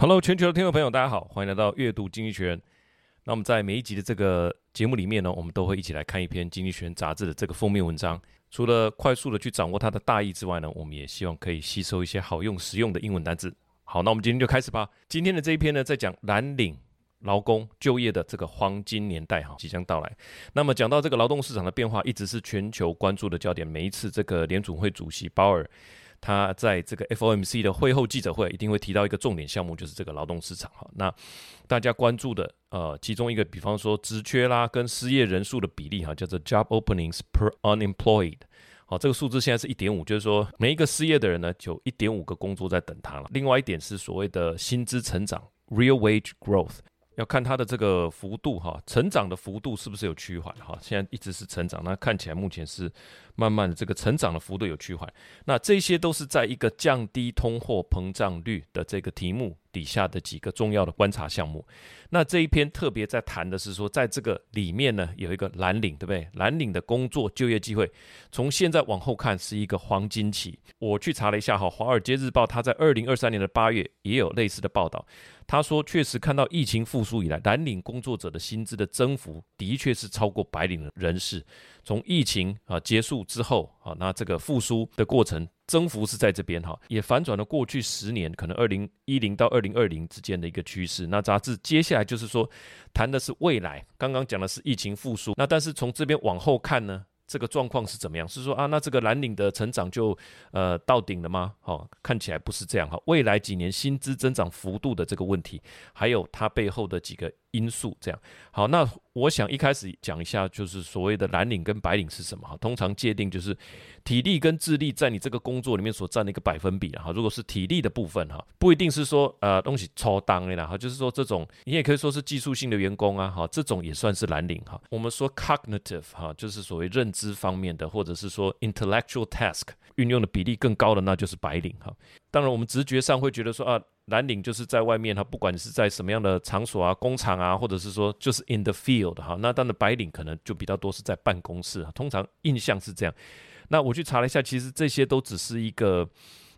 Hello，全球的听众朋友，大家好，欢迎来到阅读经济学人。那我们在每一集的这个节目里面呢，我们都会一起来看一篇《经济学人》杂志的这个封面文章。除了快速的去掌握它的大意之外呢，我们也希望可以吸收一些好用、实用的英文单词。好，那我们今天就开始吧。今天的这一篇呢，在讲蓝领劳工就业的这个黄金年代哈，即将到来。那么讲到这个劳动市场的变化，一直是全球关注的焦点。每一次这个联储会主席鲍尔。他在这个 FOMC 的会后记者会一定会提到一个重点项目，就是这个劳动市场哈。那大家关注的呃，其中一个，比方说职缺啦跟失业人数的比例哈，叫做 Job Openings per Unemployed。好，这个数字现在是一点五，就是说每一个失业的人呢，就一点五个工作在等他了。另外一点是所谓的薪资成长 Real Wage Growth。要看它的这个幅度哈，成长的幅度是不是有趋缓哈？现在一直是成长，那看起来目前是慢慢的这个成长的幅度有趋缓。那这些都是在一个降低通货膨胀率的这个题目底下的几个重要的观察项目。那这一篇特别在谈的是说，在这个里面呢，有一个蓝领，对不对？蓝领的工作就业机会，从现在往后看是一个黄金期。我去查了一下哈，《华尔街日报》它在二零二三年的八月也有类似的报道。他说，确实看到疫情复苏以来，蓝领工作者的薪资的增幅的确是超过白领的人士。从疫情啊结束之后啊，那这个复苏的过程增幅是在这边哈，也反转了过去十年可能二零一零到二零二零之间的一个趋势。那杂志接下来就是说谈的是未来，刚刚讲的是疫情复苏，那但是从这边往后看呢？这个状况是怎么样？是说啊，那这个蓝领的成长就呃到顶了吗？哦，看起来不是这样哈。未来几年薪资增长幅度的这个问题，还有它背后的几个因素，这样好。那我想一开始讲一下，就是所谓的蓝领跟白领是什么哈？通常界定就是体力跟智力在你这个工作里面所占的一个百分比哈。如果是体力的部分哈，不一定是说呃东西超当的啦哈，就是说这种你也可以说是技术性的员工啊哈，这种也算是蓝领哈。我们说 cognitive 哈，就是所谓认知。方面的，或者是说 intellectual task 运用的比例更高的，那就是白领哈。当然，我们直觉上会觉得说啊，蓝领就是在外面哈，不管你是在什么样的场所啊，工厂啊，或者是说就是 in the field 哈。那当然，白领可能就比较多是在办公室，通常印象是这样。那我去查了一下，其实这些都只是一个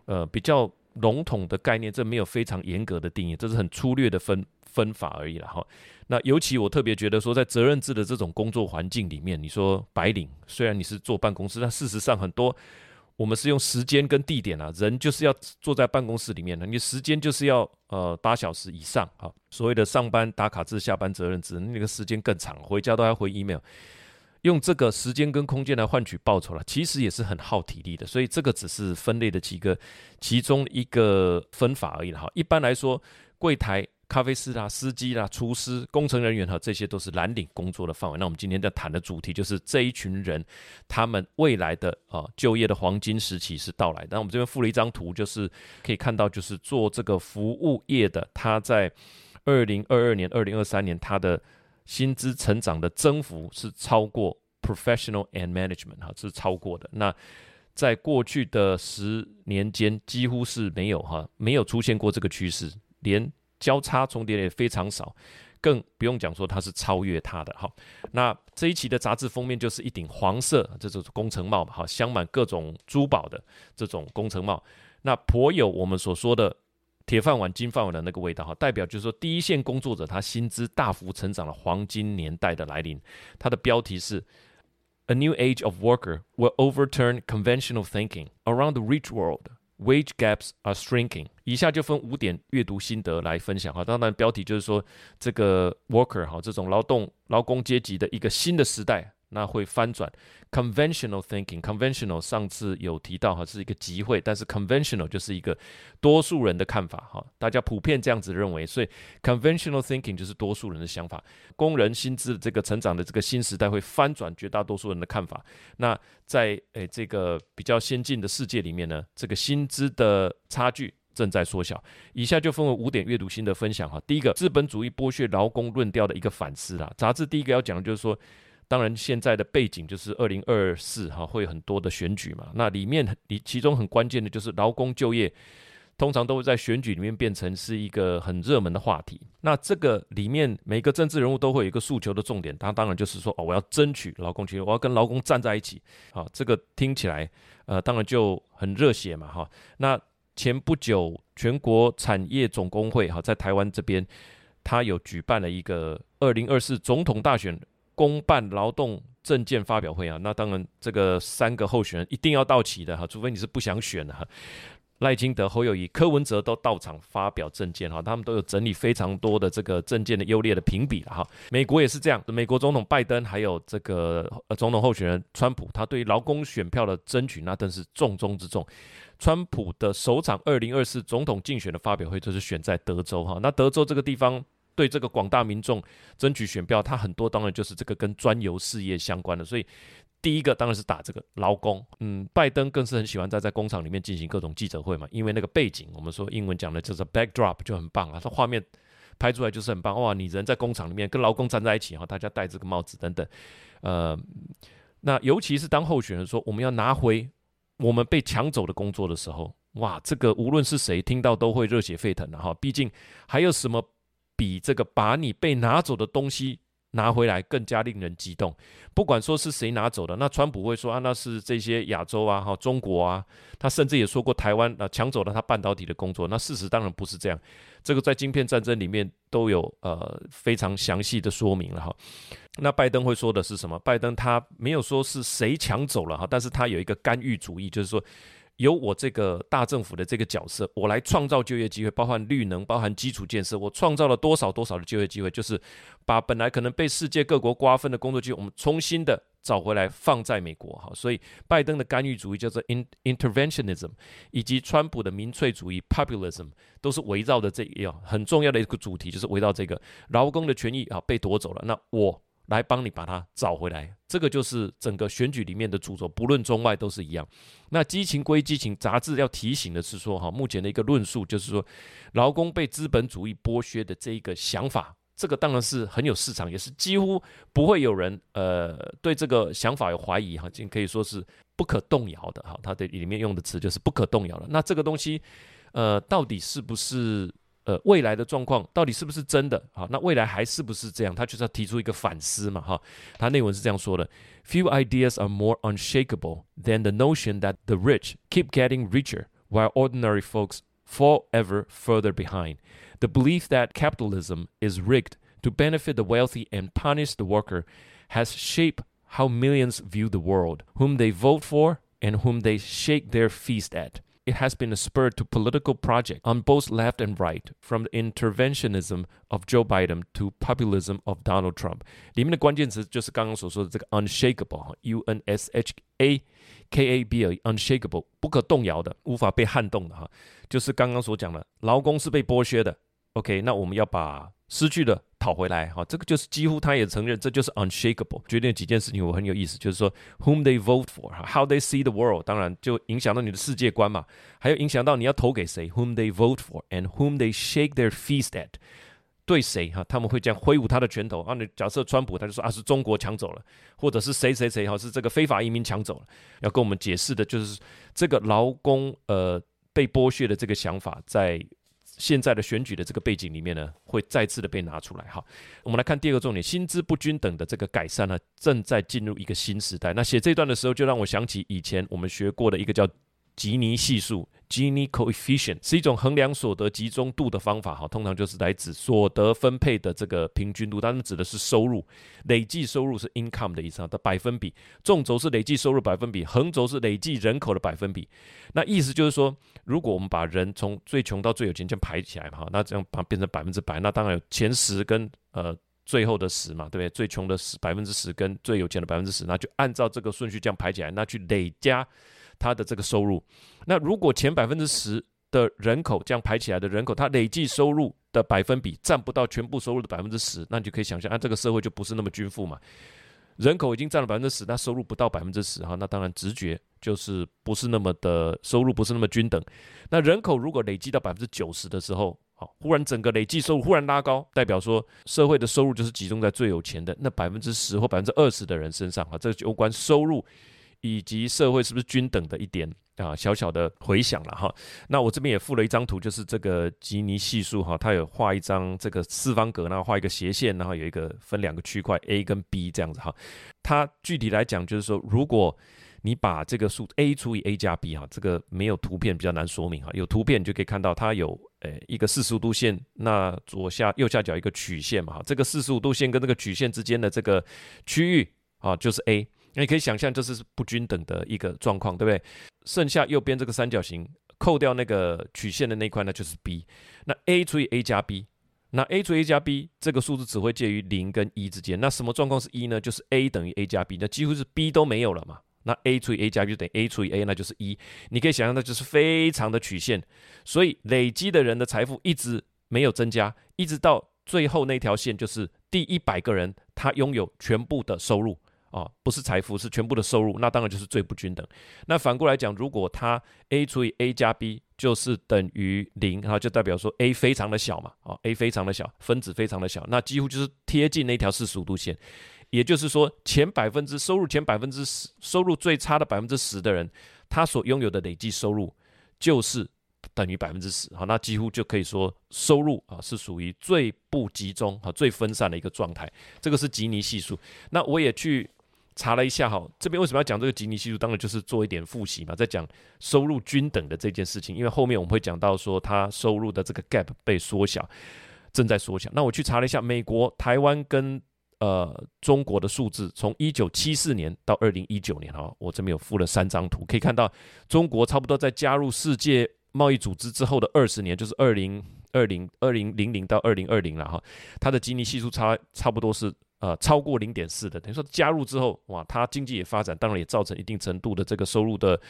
呃比较笼统的概念，这没有非常严格的定义，这是很粗略的分分法而已了哈。那尤其我特别觉得说，在责任制的这种工作环境里面，你说白领虽然你是坐办公室，但事实上很多我们是用时间跟地点啊，人就是要坐在办公室里面的，你时间就是要呃八小时以上啊。所谓的上班打卡制、下班责任制，那个时间更长，回家都要回 email，用这个时间跟空间来换取报酬了，其实也是很耗体力的。所以这个只是分类的几个其中一个分法而已哈。一般来说，柜台。咖啡师啦、司机啦、厨师、工程人员哈，这些都是蓝领工作的范围。那我们今天在谈的主题就是这一群人，他们未来的啊就业的黄金时期是到来。那我们这边附了一张图，就是可以看到，就是做这个服务业的，他在二零二二年、二零二三年，他的薪资成长的增幅是超过 professional and management 哈，是超过的。那在过去的十年间，几乎是没有哈，没有出现过这个趋势，连。交叉重叠也非常少，更不用讲说它是超越它的。好，那这一期的杂志封面就是一顶黄色，这种工程帽嘛，好，镶满各种珠宝的这种工程帽，那颇有我们所说的铁饭碗、金饭碗的那个味道哈，代表就是说第一线工作者他薪资大幅成长的黄金年代的来临。它的标题是 A new age of worker will overturn conventional thinking around the rich world. Wage gaps are shrinking。以下就分五点阅读心得来分享哈。当然，标题就是说这个 worker 哈，这种劳动劳工阶级的一个新的时代。那会翻转 conventional thinking，conventional 上次有提到哈，是一个集会，但是 conventional 就是一个多数人的看法哈，大家普遍这样子认为，所以 conventional thinking 就是多数人的想法。工人薪资这个成长的这个新时代会翻转绝大多数人的看法。那在诶这个比较先进的世界里面呢，这个薪资的差距正在缩小。以下就分为五点阅读心得分享哈。第一个，资本主义剥削劳工论调的一个反思啦。杂志第一个要讲的就是说。当然，现在的背景就是二零二四哈，会有很多的选举嘛。那里面，里其中很关键的就是劳工就业，通常都会在选举里面变成是一个很热门的话题。那这个里面每个政治人物都会有一个诉求的重点，他当然就是说哦，我要争取劳工权益，我要跟劳工站在一起。好，这个听起来呃，当然就很热血嘛哈。那前不久全国产业总工会哈，在台湾这边，他有举办了一个二零二四总统大选公办劳动证件发表会啊。那当然，这个三个候选人一定要到齐的哈，除非你是不想选的哈。赖清德、侯友宜、柯文哲都到场发表政见哈，他们都有整理非常多的这个政见的优劣的评比了哈。美国也是这样，美国总统拜登还有这个呃总统候选人川普，他对于劳工选票的争取那真是重中之重。川普的首场二零二四总统竞选的发表会就是选在德州哈，那德州这个地方对这个广大民众争取选票，他很多当然就是这个跟专油事业相关的，所以。第一个当然是打这个劳工，嗯，拜登更是很喜欢在在工厂里面进行各种记者会嘛，因为那个背景，我们说英文讲的就是 backdrop 就很棒啊，他画面拍出来就是很棒哇，你人在工厂里面跟劳工站在一起哈，大家戴这个帽子等等，呃，那尤其是当候选人说我们要拿回我们被抢走的工作的时候，哇，这个无论是谁听到都会热血沸腾的哈，毕竟还有什么比这个把你被拿走的东西拿回来更加令人激动，不管说是谁拿走的，那川普会说啊，那是这些亚洲啊，哈，中国啊，他甚至也说过台湾啊抢走了他半导体的工作，那事实当然不是这样，这个在晶片战争里面都有呃非常详细的说明了哈。那拜登会说的是什么？拜登他没有说是谁抢走了哈，但是他有一个干预主义，就是说。由我这个大政府的这个角色，我来创造就业机会，包含绿能，包含基础建设，我创造了多少多少的就业机会，就是把本来可能被世界各国瓜分的工作机会，我们重新的找回来，放在美国哈。所以拜登的干预主义叫做 interventionism，以及川普的民粹主义 populism，都是围绕着这样很重要的一个主题，就是围绕这个劳工的权益啊被夺走了，那我。来帮你把它找回来，这个就是整个选举里面的主轴，不论中外都是一样。那激情归激情，杂志要提醒的是说，哈，目前的一个论述就是说，劳工被资本主义剥削的这一个想法，这个当然是很有市场，也是几乎不会有人呃对这个想法有怀疑哈，已经可以说是不可动摇的哈。它的里面用的词就是不可动摇了。那这个东西，呃，到底是不是？呃，未来的状况到底是不是真的？好，那未来还是不是这样？他就是要提出一个反思嘛，哈。他内文是这样说的：Few ideas are more unshakable than the notion that the rich keep getting richer while ordinary folks fall ever further behind. The belief that capitalism is rigged to benefit the wealthy and punish the worker has shaped how millions view the world, whom they vote for and whom they shake their fist at. It has been a spur to political project on both left and right, from the interventionism of Joe Biden to populism of Donald Trump。里面的关键词就是刚刚所说的这个 unshakable，U N S H A K A B L，unshakable，不可动摇的，无法被撼动的哈，就是刚刚所讲的，劳工是被剥削的。OK，那我们要把失去的 讨回来，哈，这个就是几乎他也承认，这就是 unshakable。决定几件事情，我很有意思，就是说 whom they vote for，how they see the world，当然就影响到你的世界观嘛，还有影响到你要投给谁，whom they vote for，and whom they shake their fist at，对谁哈，他们会这样挥舞他的拳头啊？你假设川普他就说啊，是中国抢走了，或者是谁谁谁哈，是这个非法移民抢走了，要跟我们解释的就是这个劳工呃被剥削的这个想法在。现在的选举的这个背景里面呢，会再次的被拿出来。哈，我们来看第二个重点，薪资不均等的这个改善呢，正在进入一个新时代。那写这段的时候，就让我想起以前我们学过的一个叫吉尼系数。Gini coefficient 是一种衡量所得集中度的方法，哈，通常就是来指所得分配的这个平均度，当然指的是收入，累计收入是 income 的意思，的百分比，纵轴是累计收入百分比，横轴是累计人口的百分比。那意思就是说，如果我们把人从最穷到最有钱这样排起来嘛，哈，那这样把变成百分之百，那当然有前十跟呃最后的十嘛，对不对？最穷的十百分之十跟最有钱的百分之十，那就按照这个顺序这样排起来，那去累加。他的这个收入，那如果前百分之十的人口这样排起来的人口，他累计收入的百分比占不到全部收入的百分之十，那你就可以想象，啊，这个社会就不是那么均富嘛。人口已经占了百分之十，那收入不到百分之十哈，那当然直觉就是不是那么的收入不是那么均等。那人口如果累计到百分之九十的时候，好，忽然整个累计收入忽然拉高，代表说社会的收入就是集中在最有钱的那百分之十或百分之二十的人身上啊，这就有关收入。以及社会是不是均等的一点啊，小小的回想了哈。那我这边也附了一张图，就是这个吉尼系数哈，它有画一张这个四方格，然后画一个斜线，然后有一个分两个区块 A 跟 B 这样子哈。它具体来讲就是说，如果你把这个数 a 除以 a 加 b 哈，这个没有图片比较难说明哈，有图片你就可以看到它有诶一个四十五度线，那左下右下角一个曲线嘛哈，这个四十五度线跟这个曲线之间的这个区域啊就是 a，你可以想象这是不均等的一个状况，对不对？剩下右边这个三角形扣掉那个曲线的那块那就是 b，那 a 除以 a 加 b。那 a 除 a 加 b 这个数字只会介于零跟一之间。那什么状况是一呢？就是 a 等于 a 加 b，那几乎是 b 都没有了嘛。那 a 除以 a 加 b 就等于 a 除以 a，那就是一。你可以想象，那就是非常的曲线。所以累积的人的财富一直没有增加，一直到最后那条线，就是第一百个人他拥有全部的收入啊，不是财富，是全部的收入。那当然就是最不均等。那反过来讲，如果他 a 除以 a 加 b 就是等于零，哈，就代表说 a 非常的小嘛，啊，a 非常的小，分子非常的小，那几乎就是贴近那条四十五度线，也就是说前百分之收入前百分之十收入最差的百分之十的人，他所拥有的累计收入就是等于百分之十，好，那几乎就可以说收入啊是属于最不集中和最分散的一个状态，这个是吉尼系数，那我也去。查了一下哈，这边为什么要讲这个吉尼系数？当然就是做一点复习嘛，在讲收入均等的这件事情。因为后面我们会讲到说，它收入的这个 gap 被缩小，正在缩小。那我去查了一下，美国、台湾跟呃中国的数字，从一九七四年到二零一九年哈，我这边有附了三张图，可以看到中国差不多在加入世界贸易组织之后的二十年，就是二零二零二零零零到二零二零了哈，它的吉尼系数差差不多是。呃，超过零点四的，等于说加入之后，哇，它经济也发展，当然也造成一定程度的这个收入的，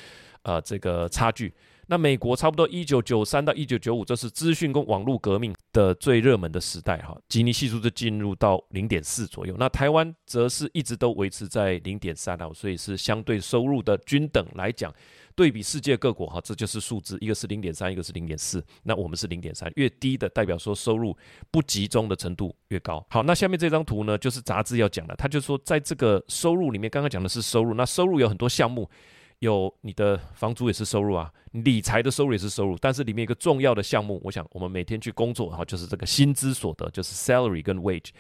呃，这个差距。那美国差不多一九九三到一九九五，这是资讯跟网络革命的最热门的时代，哈，吉尼系数就进入到零点四左右。那台湾则是一直都维持在零点三啊，所以是相对收入的均等来讲。对比世界各国哈，这就是数字，一个是零点三，一个是零点四，那我们是零点三，越低的代表说收入不集中的程度越高。好，那下面这张图呢，就是杂志要讲的，他就说在这个收入里面，刚刚讲的是收入，那收入有很多项目，有你的房租也是收入啊，理财的收入也是收入，但是里面一个重要的项目，我想我们每天去工作哈，就是这个薪资所得，就是 salary 跟 wage。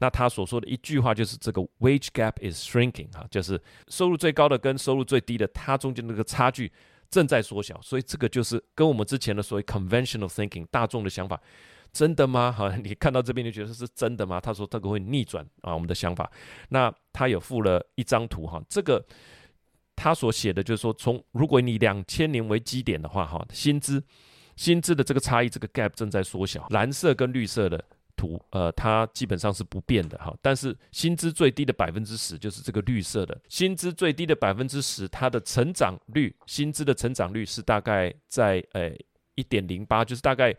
那他所说的一句话就是这个 wage gap is shrinking 哈，就是收入最高的跟收入最低的，它中间那个差距正在缩小，所以这个就是跟我们之前的所谓 conventional thinking 大众的想法，真的吗？哈，你看到这边就觉得是真的吗？他说这个会逆转啊，我们的想法。那他有附了一张图哈，这个他所写的就是说，从如果你两千年为基点的话哈，薪资薪资的这个差异，这个 gap 正在缩小，蓝色跟绿色的。图呃，它基本上是不变的哈，但是薪资最低的百分之十就是这个绿色的，薪资最低的百分之十，它的成长率，薪资的成长率是大概在呃一点零八，就是大概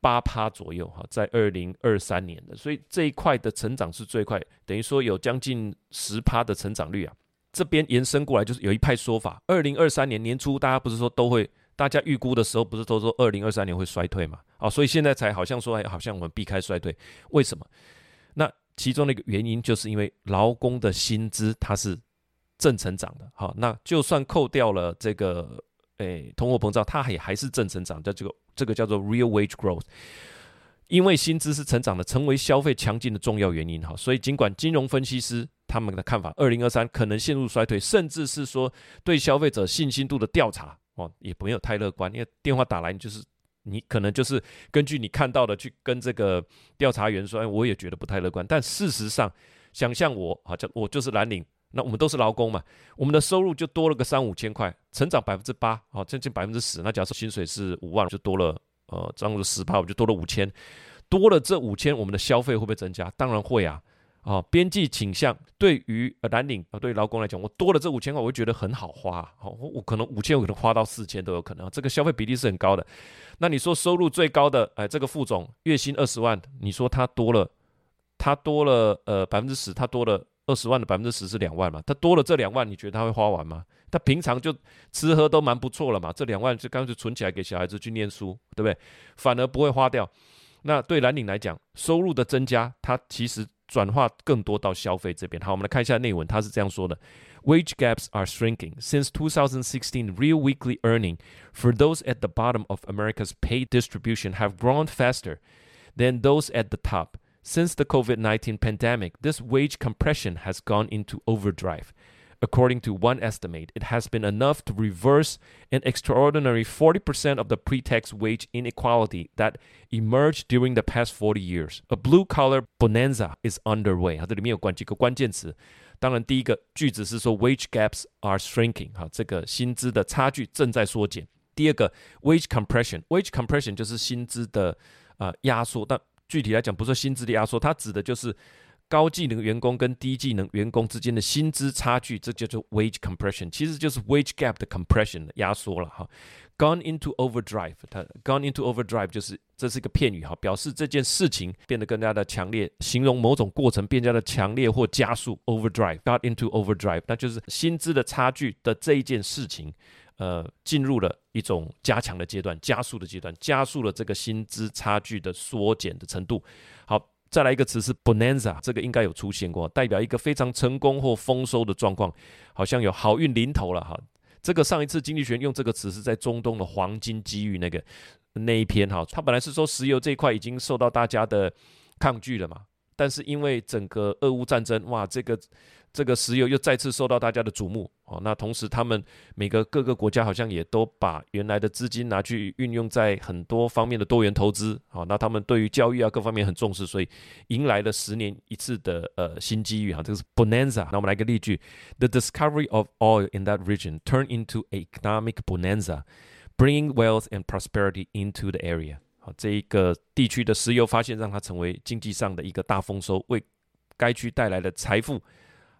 八趴左右哈，在二零二三年的，所以这一块的成长是最快，等于说有将近十趴的成长率啊。这边延伸过来就是有一派说法，二零二三年年初大家不是说都会。大家预估的时候，不是都说二零二三年会衰退嘛？哦，所以现在才好像说，哎，好像我们避开衰退，为什么？那其中的一个原因，就是因为劳工的薪资它是正成长的。好，那就算扣掉了这个，哎，通货膨胀，它也还是正成长，叫这个这个叫做 real wage growth。因为薪资是成长的，成为消费强劲的重要原因。哈，所以尽管金融分析师他们的看法，二零二三可能陷入衰退，甚至是说对消费者信心度的调查。哦，也没有太乐观，因为电话打来，就是你可能就是根据你看到的去跟这个调查员说，哎，我也觉得不太乐观。但事实上，想象我好像我就是蓝领，那我们都是劳工嘛，我们的收入就多了个三五千块，成长百分之八，好，将近百分之十。那假设薪水是五万，就多了呃，涨了十趴，我就多了五千，多了这五千，我们的消费会不会增加？当然会啊。啊，边际倾向对于蓝领啊，对于劳工来讲，我多了这五千块，我会觉得很好花。好，我可能五千，我可能花到四千都有可能。这个消费比例是很高的。那你说收入最高的，哎，这个副总月薪二十万，你说他多了，他多了呃百分之十，他多了二十万的百分之十是两万嘛？他多了这两万，你觉得他会花完吗？他平常就吃喝都蛮不错了嘛，这两万就干脆存起来给小孩子去念书，对不对？反而不会花掉。那对蓝领来讲，收入的增加，它其实。转化更多到消费这边。好，我们来看一下内文，他是这样说的：Wage gaps are shrinking since 2016. Real weekly earning for those at the bottom of America's pay distribution have grown faster than those at the top. Since the COVID-19 pandemic, this wage compression has gone into overdrive. According to one estimate, it has been enough to reverse an extraordinary 40% of the pre-tax wage inequality that emerged during the past 40 years. A blue-collar bonanza is underway. 它这里面有关几个关键词。当然，第一个句子是说 wage gaps are shrinking，哈，这个薪资的差距正在缩减。第二个 wage compression，wage compression 就是薪资的呃压缩，但具体来讲不是薪资的压缩，它指的就是。 高技能员工跟低技能员工之间的薪资差距，这叫做 wage compression，其实就是 wage gap 的 compression 压缩了哈。Gone into overdrive，它 gone into overdrive 就是这是一个片语哈，表示这件事情变得更加的强烈，形容某种过程变加的强烈或加速。Overdrive，got into overdrive，那就是薪资的差距的这一件事情，呃，进入了一种加强的阶段，加速的阶段，加速了这个薪资差距的缩减的程度。好。再来一个词是 bonanza，这个应该有出现过，代表一个非常成功或丰收的状况，好像有好运临头了哈。这个上一次经济学用这个词是在中东的黄金机遇那个那一篇哈，它本来是说石油这一块已经受到大家的抗拒了嘛，但是因为整个俄乌战争，哇，这个。这个石油又再次受到大家的瞩目哦，那同时他们每个各个国家好像也都把原来的资金拿去运用在很多方面的多元投资，好，那他们对于教育啊各方面很重视，所以迎来了十年一次的呃新机遇哈，这个是 bonanza。那我们来个例句：The discovery of oil in that region turned into an economic bonanza, bringing wealth and prosperity into the area。好，这一个地区的石油发现让它成为经济上的一个大丰收，为该区带来了财富。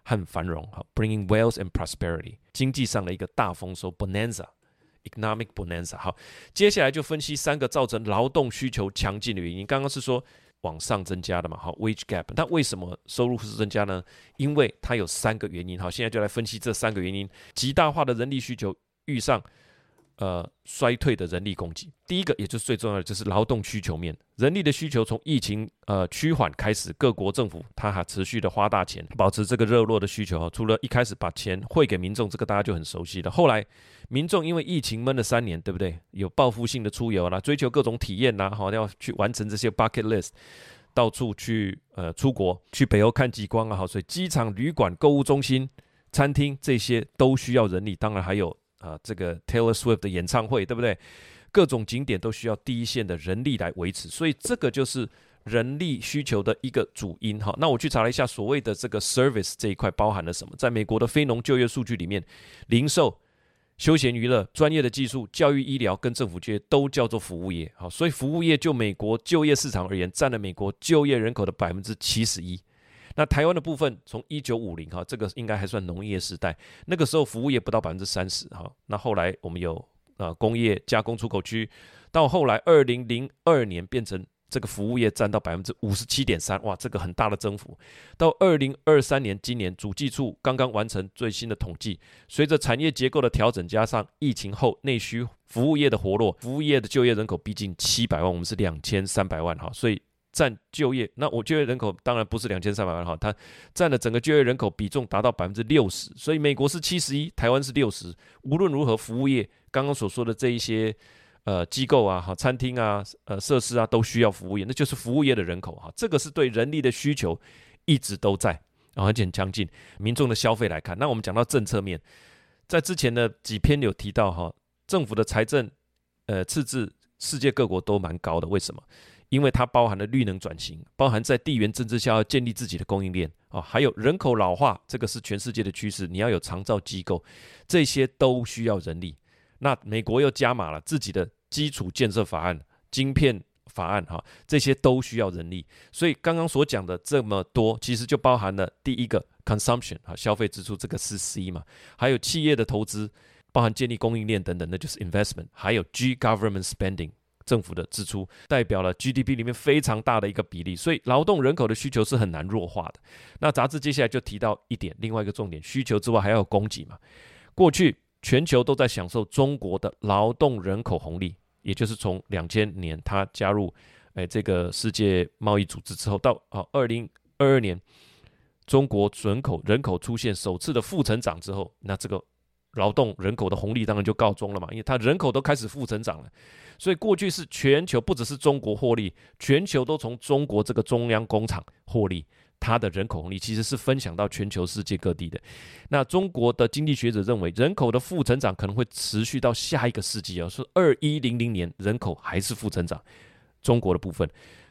很繁荣，哈，bringing wealth and prosperity，经济上的一个大丰收，bonanza，economic bonanza。好，接下来就分析三个造成劳动需求强劲的原因。刚刚是说往上增加的嘛，好，wage gap。那为什么收入是增加呢？因为它有三个原因。好，现在就来分析这三个原因。极大化的人力需求遇上。呃，衰退的人力供给，第一个也就是最重要的，就是劳动需求面，人力的需求从疫情呃趋缓开始，各国政府它还持续的花大钱，保持这个热络的需求。除了一开始把钱汇给民众，这个大家就很熟悉的。后来民众因为疫情闷了三年，对不对？有报复性的出游啦，追求各种体验呐，好要去完成这些 bucket list，到处去呃出国，去北欧看极光啊，好，所以机场、旅馆、购物中心、餐厅这些都需要人力，当然还有。啊，这个 Taylor Swift 的演唱会，对不对？各种景点都需要第一线的人力来维持，所以这个就是人力需求的一个主因哈。那我去查了一下，所谓的这个 service 这一块包含了什么？在美国的非农就业数据里面，零售、休闲娱乐、专业的技术、教育、医疗跟政府就业都叫做服务业。好，所以服务业就美国就业市场而言，占了美国就业人口的百分之七十一。那台湾的部分，从一九五零哈，这个应该还算农业时代，那个时候服务业不到百分之三十哈。那后来我们有啊工业加工出口区，到后来二零零二年变成这个服务业占到百分之五十七点三，哇，这个很大的增幅。到二零二三年，今年主计处刚刚完成最新的统计，随着产业结构的调整，加上疫情后内需服务业的活络，服务业的就业人口逼近七百万，我们是两千三百万哈，所以。占就业，那我就业人口当然不是两千三百万哈，它占了整个就业人口比重达到百分之六十，所以美国是七十一，台湾是六十。无论如何，服务业刚刚所说的这一些呃机构啊、哈餐厅啊、呃设施啊，都需要服务业，那就是服务业的人口哈，这个是对人力的需求一直都在，然后而且很强劲。民众的消费来看，那我们讲到政策面，在之前的几篇有提到哈，政府的财政呃赤字，世界各国都蛮高的，为什么？因为它包含了绿能转型，包含在地缘政治下要建立自己的供应链啊，还有人口老化，这个是全世界的趋势。你要有长照机构，这些都需要人力。那美国又加码了自己的基础建设法案、晶片法案，哈，这些都需要人力。所以刚刚所讲的这么多，其实就包含了第一个 consumption 啊，消费支出，这个是 C 嘛，还有企业的投资，包含建立供应链等等，那就是 investment，还有 G government spending。政府的支出代表了 GDP 里面非常大的一个比例，所以劳动人口的需求是很难弱化的。那杂志接下来就提到一点，另外一个重点，需求之外还要有供给嘛。过去全球都在享受中国的劳动人口红利，也就是从两千年它加入诶这个世界贸易组织之后，到啊二零二二年中国人口人口出现首次的负成长之后，那这个劳动人口的红利当然就告终了嘛，因为它人口都开始负增长了。所以过去是全球，不只是中国获利，全球都从中国这个中央工厂获利。它的人口红利其实是分享到全球世界各地的。那中国的经济学者认为，人口的负增长可能会持续到下一个世纪哦，是二一零零年人口还是负增长。中国的部分，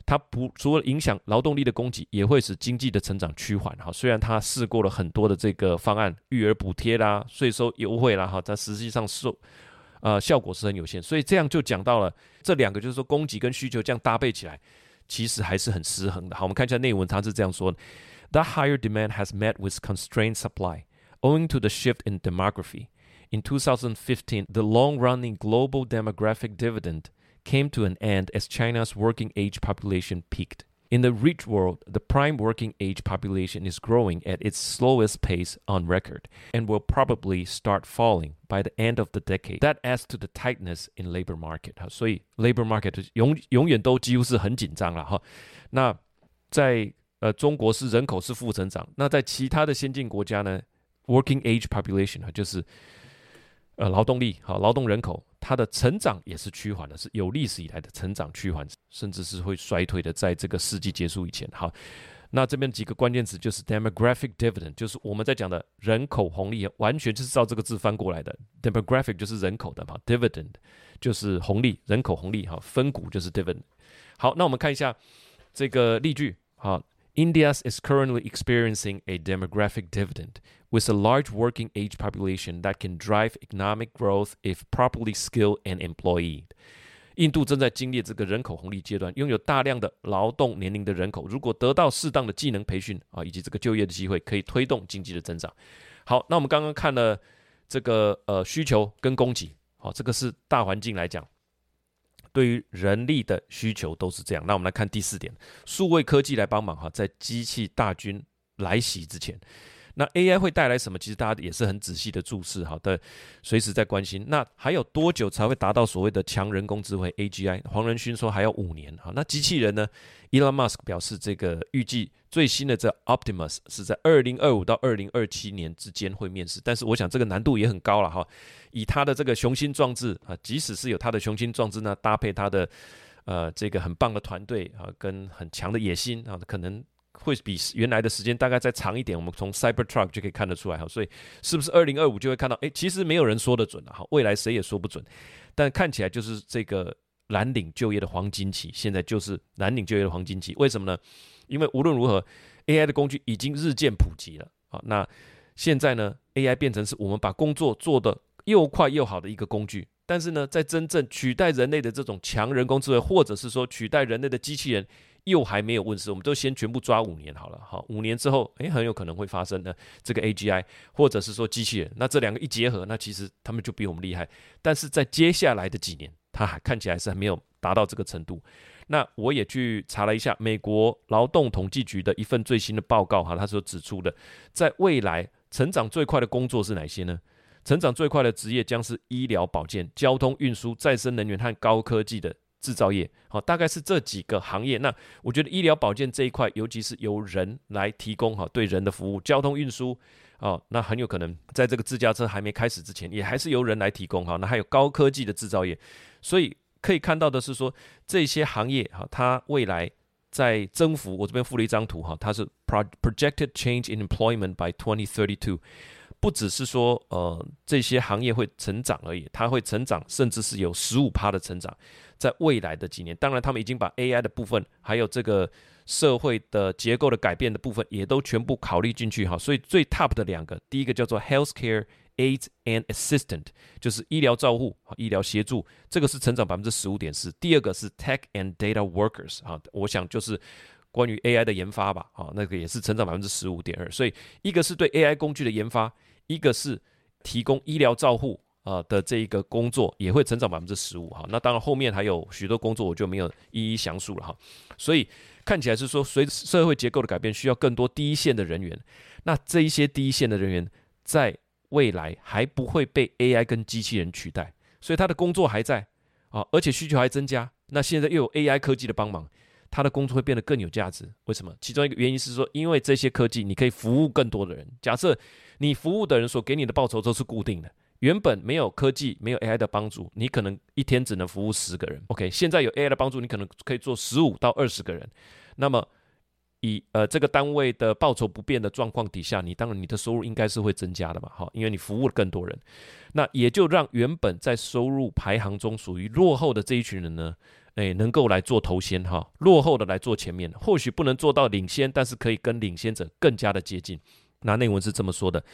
它不除了影响劳动力的供给，也会使经济的成长趋缓哈。虽然它试过了很多的这个方案，育儿补贴啦、税收优惠啦哈，但实际上受呃效果是很有限。所以这样就讲到了这两个，就是说供给跟需求这样搭配起来。其实还是很失衡的。好，我们看一下内文，它是这样说的：That higher demand has met with constrained supply, owing to the shift in demography. In 2015, the long-running global demographic dividend came to an end as China's working age population peaked. In the rich world, the prime working age population is growing at its slowest pace on record and will probably start falling by the end of the decade. That adds to the tightness in labor market. 哈，所以 labor market 永永远都几乎是很紧张了哈。那在呃中国是人口是负成长，那在其他的先进国家呢，working age population 哈就是呃劳动力好劳动人口。 它的成长也是趋缓的，是有历史以来的成长趋缓，甚至是会衰退的。在这个世纪结束以前，好，那这边几个关键词就是 demographic dividend，就是我们在讲的人口红利，完全就是照这个字翻过来的。demographic 就是人口的嘛，dividend 就是红利，人口红利哈，分股就是 dividend。好，那我们看一下这个例句，好。India is currently experiencing a demographic dividend with a large working age population that can drive economic growth if properly skilled and employed。印度正在经历这个人口红利阶段，拥有大量的劳动年龄的人口，如果得到适当的技能培训啊，以及这个就业的机会，可以推动经济的增长。好，那我们刚刚看了这个呃需求跟供给，好，这个是大环境来讲。对于人力的需求都是这样。那我们来看第四点，数位科技来帮忙哈，在机器大军来袭之前，那 AI 会带来什么？其实大家也是很仔细的注视，哈的，随时在关心。那还有多久才会达到所谓的强人工智慧 AGI？黄仁勋说还要五年。哈，那机器人呢？Elon Musk 表示，这个预计最新的这 Optimus 是在二零二五到二零二七年之间会面世。但是我想这个难度也很高了哈。以他的这个雄心壮志啊，即使是有他的雄心壮志呢，搭配他的呃这个很棒的团队啊，跟很强的野心啊，可能。会比原来的时间大概再长一点，我们从 Cybertruck 就可以看得出来哈，所以是不是二零二五就会看到？诶，其实没有人说得准了哈，未来谁也说不准，但看起来就是这个蓝领就业的黄金期，现在就是蓝领就业的黄金期。为什么呢？因为无论如何，AI 的工具已经日渐普及了啊。那现在呢，AI 变成是我们把工作做得又快又好的一个工具，但是呢，在真正取代人类的这种强人工智慧，或者是说取代人类的机器人。又还没有问世，我们都先全部抓五年好了，好，五年之后，诶，很有可能会发生的这个 AGI，或者是说机器人，那这两个一结合，那其实他们就比我们厉害。但是在接下来的几年，它还看起来是还没有达到这个程度。那我也去查了一下美国劳动统计局的一份最新的报告，哈，他所指出的，在未来成长最快的工作是哪些呢？成长最快的职业将是医疗保健、交通运输、再生能源和高科技的。制造业，好，大概是这几个行业。那我觉得医疗保健这一块，尤其是由人来提供，哈，对人的服务。交通运输，哦，那很有可能在这个自驾车还没开始之前，也还是由人来提供，哈。那还有高科技的制造业，所以可以看到的是说，这些行业，哈，它未来在增幅。我这边附了一张图，哈，它是 projected change in employment by 2032。不只是说，呃，这些行业会成长而已，它会成长，甚至是有十五趴的成长，在未来的几年。当然，他们已经把 AI 的部分，还有这个社会的结构的改变的部分，也都全部考虑进去哈。所以最 top 的两个，第一个叫做 Healthcare AIDS and Assistant，就是医疗照护、医疗协助，这个是成长百分之十五点四。第二个是 Tech and Data Workers 啊，我想就是。关于 AI 的研发吧，啊，那个也是成长百分之十五点二，所以一个是对 AI 工具的研发，一个是提供医疗照护啊的这一个工作，也会成长百分之十五哈。那当然后面还有许多工作，我就没有一一详述了哈。所以看起来是说，随着社会结构的改变，需要更多第一线的人员。那这一些第一线的人员，在未来还不会被 AI 跟机器人取代，所以他的工作还在啊，而且需求还增加。那现在又有 AI 科技的帮忙。他的工作会变得更有价值，为什么？其中一个原因是说，因为这些科技，你可以服务更多的人。假设你服务的人所给你的报酬都是固定的，原本没有科技、没有 AI 的帮助，你可能一天只能服务十个人。OK，现在有 AI 的帮助，你可能可以做十五到二十个人。那么以呃这个单位的报酬不变的状况底下，你当然你的收入应该是会增加的嘛，哈，因为你服务了更多人，那也就让原本在收入排行中属于落后的这一群人呢，诶，能够来做头先哈，落后的来做前面，或许不能做到领先，但是可以跟领先者更加的接近。那内文是这么说的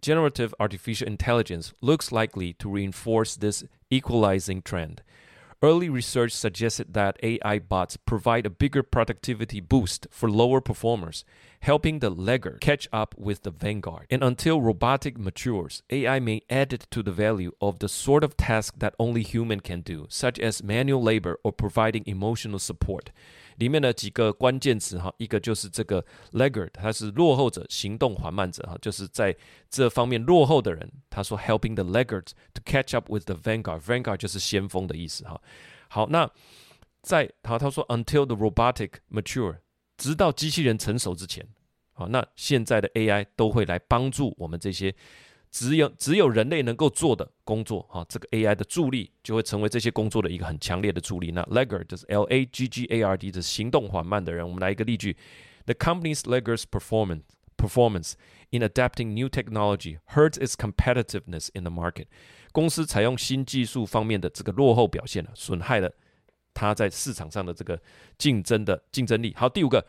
：Generative artificial intelligence looks likely to reinforce this equalizing trend. Early research suggested that AI bots provide a bigger productivity boost for lower performers, helping the laggard catch up with the vanguard. And until robotic matures, AI may add to the value of the sort of task that only human can do, such as manual labor or providing emotional support. 里面的几个关键词哈，一个就是这个 laggard，他是落后者、行动缓慢者哈，就是在这方面落后的人。他说 helping the laggard to catch up with the vanguard，vanguard 就是先锋的意思哈。好，那在好，他说 until the robotic mature，直到机器人成熟之前，好，那现在的 AI 都会来帮助我们这些。只有只有人类能够做的工作，哈，这个 AI 的助力就会成为这些工作的一个很强烈的助力。那 laggard 就是 L A G G A R D，就是行动缓慢的人。我们来一个例句：The company's laggards performance performance in adapting new technology hurts its competitiveness in the market。公司采用新技术方面的这个落后表现呢，损害了它在市场上的这个竞争的竞争力。好，第五个，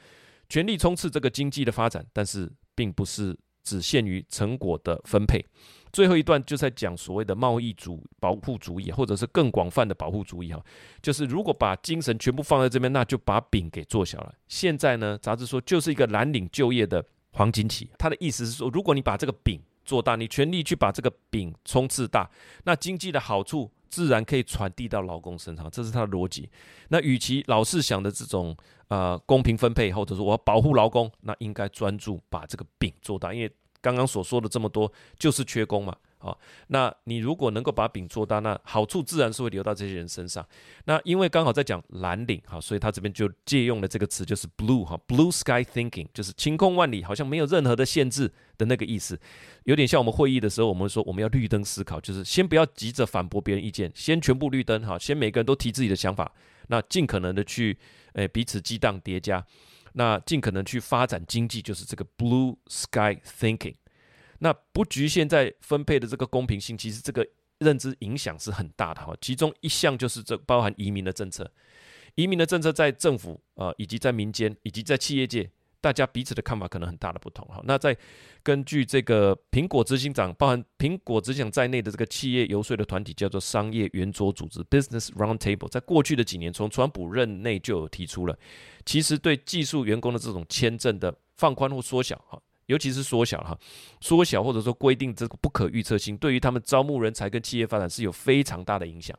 全力冲刺这个经济的发展，但是并不是。只限于成果的分配。最后一段就在讲所谓的贸易主保护主义，或者是更广泛的保护主义哈，就是如果把精神全部放在这边，那就把饼给做小了。现在呢，杂志说就是一个蓝领就业的黄金期。他的意思是说，如果你把这个饼做大，你全力去把这个饼冲刺大，那经济的好处自然可以传递到劳工身上，这是他的逻辑。那与其老是想着这种。呃，公平分配，或者说我要保护劳工，那应该专注把这个饼做大，因为刚刚所说的这么多就是缺工嘛，啊，那你如果能够把饼做大，那好处自然是会流到这些人身上。那因为刚好在讲蓝领哈，所以他这边就借用了这个词，就是 blue 哈，blue sky thinking，就是晴空万里，好像没有任何的限制的那个意思，有点像我们会议的时候，我们说我们要绿灯思考，就是先不要急着反驳别人意见，先全部绿灯哈，先每个人都提自己的想法，那尽可能的去。诶，彼此激荡叠加，那尽可能去发展经济，就是这个 blue sky thinking。那不局限在分配的这个公平性，其实这个认知影响是很大的哈。其中一项就是这包含移民的政策，移民的政策在政府啊、呃，以及在民间，以及在企业界。大家彼此的看法可能很大的不同哈。那在根据这个苹果执行长，包含苹果执行长在内的这个企业游说的团体叫做商业圆桌组织 （Business Roundtable），在过去的几年，从川普任内就有提出了，其实对技术员工的这种签证的放宽或缩小哈，尤其是缩小哈，缩小或者说规定这个不可预测性，对于他们招募人才跟企业发展是有非常大的影响。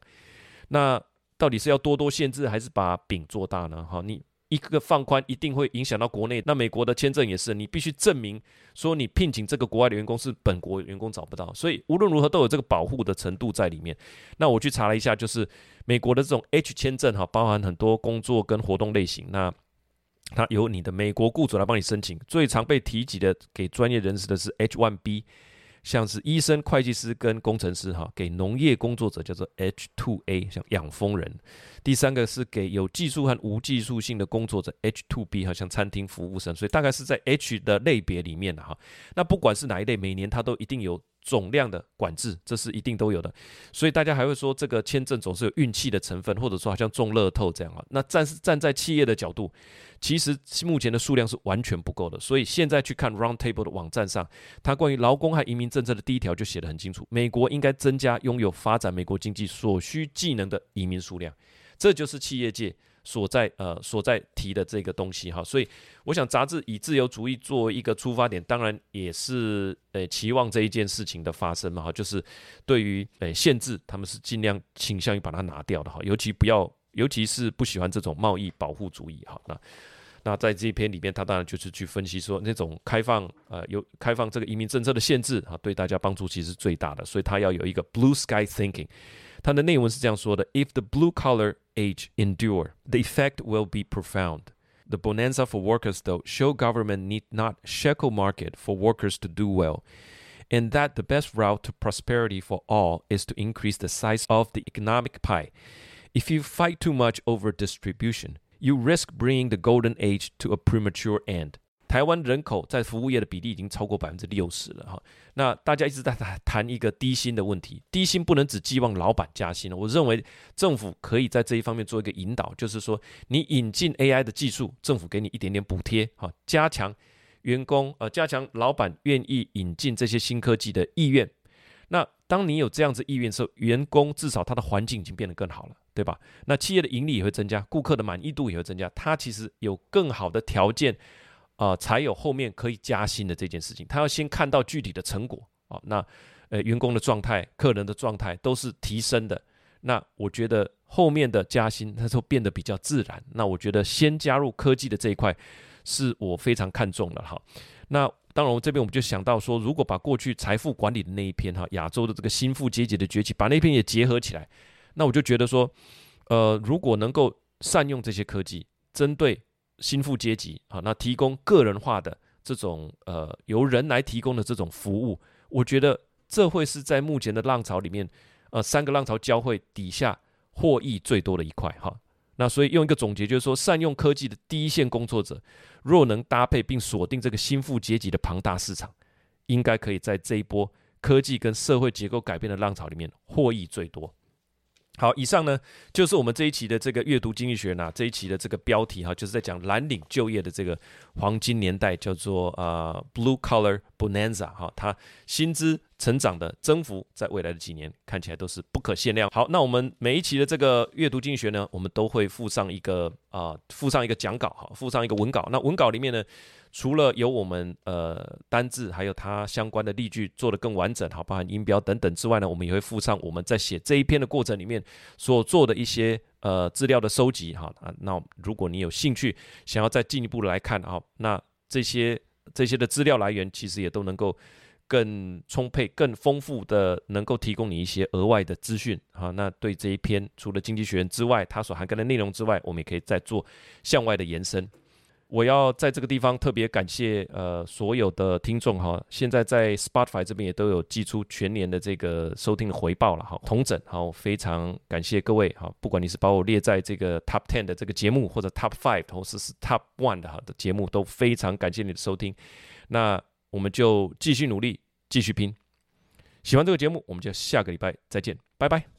那到底是要多多限制，还是把饼做大呢？哈，你。一个放宽一定会影响到国内，那美国的签证也是，你必须证明说你聘请这个国外的员工是本国员工找不到，所以无论如何都有这个保护的程度在里面。那我去查了一下，就是美国的这种 H 签证哈，包含很多工作跟活动类型，那它由你的美国雇主来帮你申请，最常被提及的给专业人士的是 H1B。像是医生、会计师跟工程师，哈，给农业工作者叫做 H2A，像养蜂人。第三个是给有技术和无技术性的工作者 H2B，哈像餐厅服务生。所以大概是在 H 的类别里面的哈。那不管是哪一类，每年它都一定有。总量的管制，这是一定都有的，所以大家还会说这个签证总是有运气的成分，或者说好像中乐透这样啊。那站是站在企业的角度，其实目前的数量是完全不够的。所以现在去看 Roundtable 的网站上，它关于劳工和移民政策的第一条就写得很清楚：美国应该增加拥有发展美国经济所需技能的移民数量，这就是企业界。所在呃所在提的这个东西哈，所以我想杂志以自由主义作为一个出发点，当然也是呃期望这一件事情的发生嘛哈，就是对于呃限制，他们是尽量倾向于把它拿掉的哈，尤其不要，尤其是不喜欢这种贸易保护主义哈。那那在这一篇里面，他当然就是去分析说，那种开放呃有开放这个移民政策的限制啊，对大家帮助其实最大的，所以他要有一个 blue sky thinking。它的内文是这样说的：If the blue collar age endure, the effect will be profound. The bonanza for workers, though, show government need not shackle market for workers to do well, and that the best route to prosperity for all is to increase the size of the economic pie. If you fight too much over distribution, You risk bringing the golden age to a premature end。 台湾人口在服务业的比例已经超过百分之六十了哈。那大家一直在谈一个低薪的问题，低薪不能只寄望老板加薪了。我认为政府可以在这一方面做一个引导，就是说你引进 AI 的技术，政府给你一点点补贴，哈，加强员工呃，加强老板愿意引进这些新科技的意愿。那当你有这样子意愿的时候，员工至少他的环境已经变得更好了，对吧？那企业的盈利也会增加，顾客的满意度也会增加，他其实有更好的条件。啊、才有后面可以加薪的这件事情。他要先看到具体的成果啊、那呃，员工的状态、客人的状态都是提升的。那我觉得后面的加薪，它就变得比较自然。那我觉得先加入科技的这一块，是我非常看重的哈。那当然，我这边我们就想到说，如果把过去财富管理的那一篇哈，亚洲的这个新富阶级的崛起，把那篇也结合起来，那我就觉得说，呃，如果能够善用这些科技，针对。新富阶级，啊，那提供个人化的这种呃由人来提供的这种服务，我觉得这会是在目前的浪潮里面，呃，三个浪潮交汇底下获益最多的一块哈。那所以用一个总结就是说，善用科技的第一线工作者，若能搭配并锁定这个新富阶级的庞大市场，应该可以在这一波科技跟社会结构改变的浪潮里面获益最多。好，以上呢就是我们这一期的这个阅读经济学呢，这一期的这个标题哈，就是在讲蓝领就业的这个黄金年代，叫做呃 Blue Collar Bonanza 哈，它薪资成长的增幅在未来的几年看起来都是不可限量。好，那我们每一期的这个阅读经济学呢，我们都会附上一个啊、附上一个讲稿哈，附上一个文稿。那文稿里面呢，除了有我们呃单字，还有它相关的例句做得更完整，好，包含音标等等之外呢，我们也会附上我们在写这一篇的过程里面所做的一些呃资料的收集哈啊。那如果你有兴趣想要再进一步来看啊，那这些这些的资料来源其实也都能够更充沛、更丰富的，能够提供你一些额外的资讯啊。那对这一篇除了经济学人之外，它所涵盖的内容之外，我们也可以再做向外的延伸。我要在这个地方特别感谢呃所有的听众哈，现在在 Spotify 这边也都有寄出全年的这个收听的回报了哈，同整好，非常感谢各位哈，不管你是把我列在这个 Top Ten 的这个节目，或者 Top Five 或者是 Top One 的哈的节目，都非常感谢你的收听。那我们就继续努力，继续拼。喜欢这个节目，我们就下个礼拜再见，拜拜。